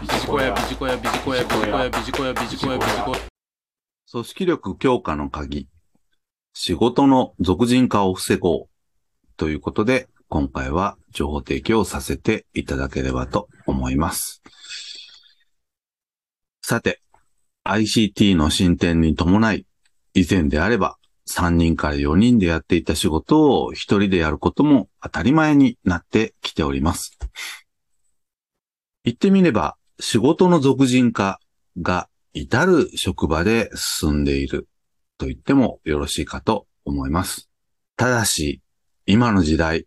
ビジコヤ、ビジコヤ、ビジコヤ、ビジコヤ、ビジコヤ、ビジコヤ、ビジコヤ。組織力強化の鍵。仕事の俗人化を防ごう。ということで、今回は情報提供させていただければと思います。さて、ICT の進展に伴い、以前であれば3人から4人でやっていた仕事を1人でやることも当たり前になってきております。言ってみれば、仕事の俗人化が至る職場で進んでいると言ってもよろしいかと思います。ただし、今の時代、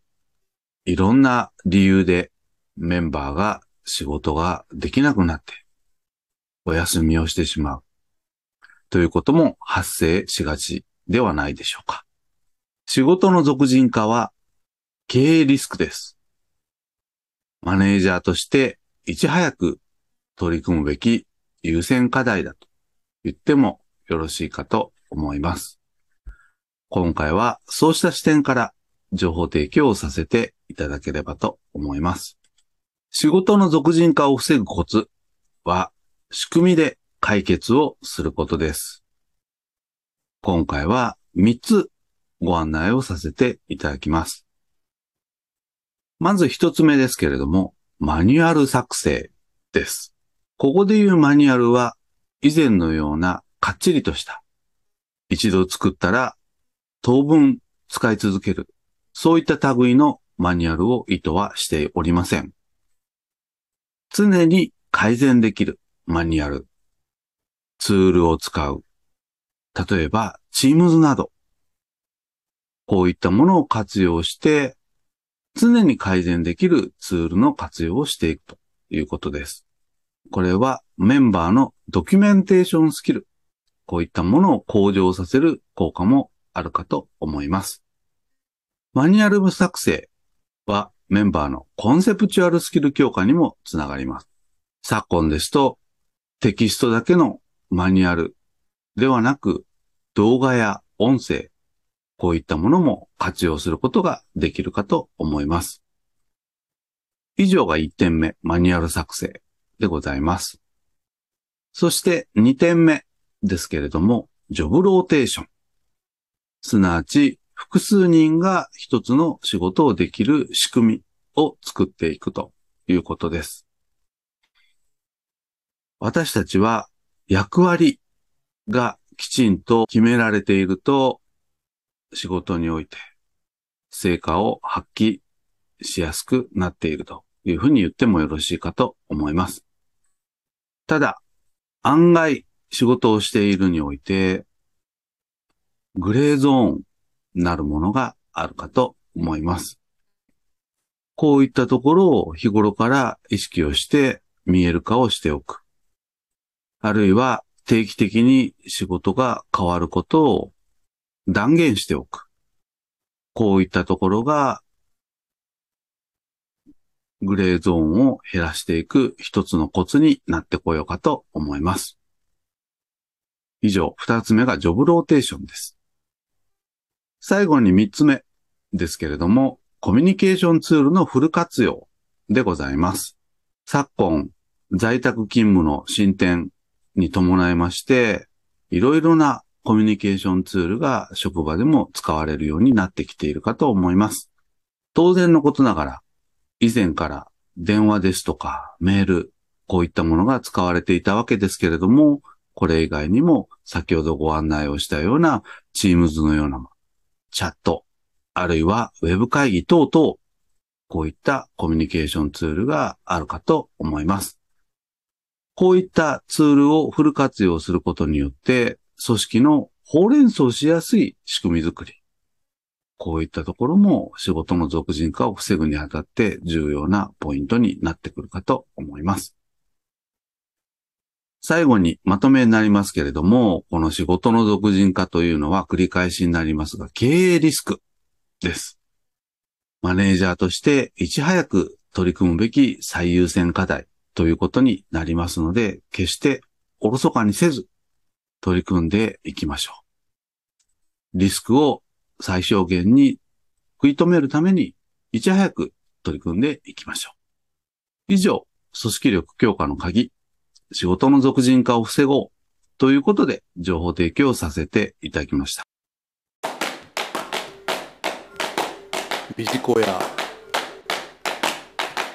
いろんな理由でメンバーが仕事ができなくなって、お休みをしてしまう。ということも発生しがちではないでしょうか。仕事の俗人化は経営リスクです。マネージャーとしていち早く取り組むべき優先課題だと言ってもよろしいかと思います。今回はそうした視点から情報提供をさせていただければと思います。仕事の俗人化を防ぐコツは仕組みで解決をすることです。今回は3つご案内をさせていただきます。まず1つ目ですけれども、マニュアル作成です。ここでいうマニュアルは以前のようなかっちりとした一度作ったら当分使い続けるそういった類のマニュアルを意図はしておりません。常に改善できるマニュアル、ツールを使う。例えば、Teams など。こういったものを活用して、常に改善できるツールの活用をしていくということです。これはメンバーのドキュメンテーションスキル。こういったものを向上させる効果もあるかと思います。マニュアル作成はメンバーのコンセプチュアルスキル強化にもつながります。昨今ですとテキストだけのマニュアルではなく動画や音声、こういったものも活用することができるかと思います。以上が1点目、マニュアル作成でございます。そして2点目ですけれども、ジョブローテーション。すなわち、複数人が一つの仕事をできる仕組みを作っていくということです。私たちは役割がきちんと決められていると仕事において成果を発揮しやすくなっているというふうに言ってもよろしいかと思います。ただ、案外仕事をしているにおいてグレーゾーンなるものがあるかと思います。こういったところを日頃から意識をして見える化をしておく。あるいは定期的に仕事が変わることを断言しておく。こういったところがグレーゾーンを減らしていく一つのコツになってこようかと思います。以上、二つ目がジョブローテーションです。最後に三つ目ですけれども、コミュニケーションツールのフル活用でございます。昨今、在宅勤務の進展に伴いまして、いろいろなコミュニケーションツールが職場でも使われるようになってきているかと思います。当然のことながら、以前から電話ですとかメール、こういったものが使われていたわけですけれども、これ以外にも先ほどご案内をしたような Teams のようなチャット、あるいはウェブ会議等々、こういったコミュニケーションツールがあるかと思います。こういったツールをフル活用することによって、組織のほうれん草しやすい仕組み作り。こういったところも仕事の俗人化を防ぐにあたって重要なポイントになってくるかと思います。最後にまとめになりますけれども、この仕事の俗人化というのは繰り返しになりますが、経営リスクです。マネージャーとしていち早く取り組むべき最優先課題ということになりますので、決しておろそかにせず取り組んでいきましょう。リスクを最小限に食い止めるためにいち早く取り組んでいきましょう。以上、組織力強化の鍵、仕事の俗人化を防ごうということで情報提供させていただきました。ビジコヤ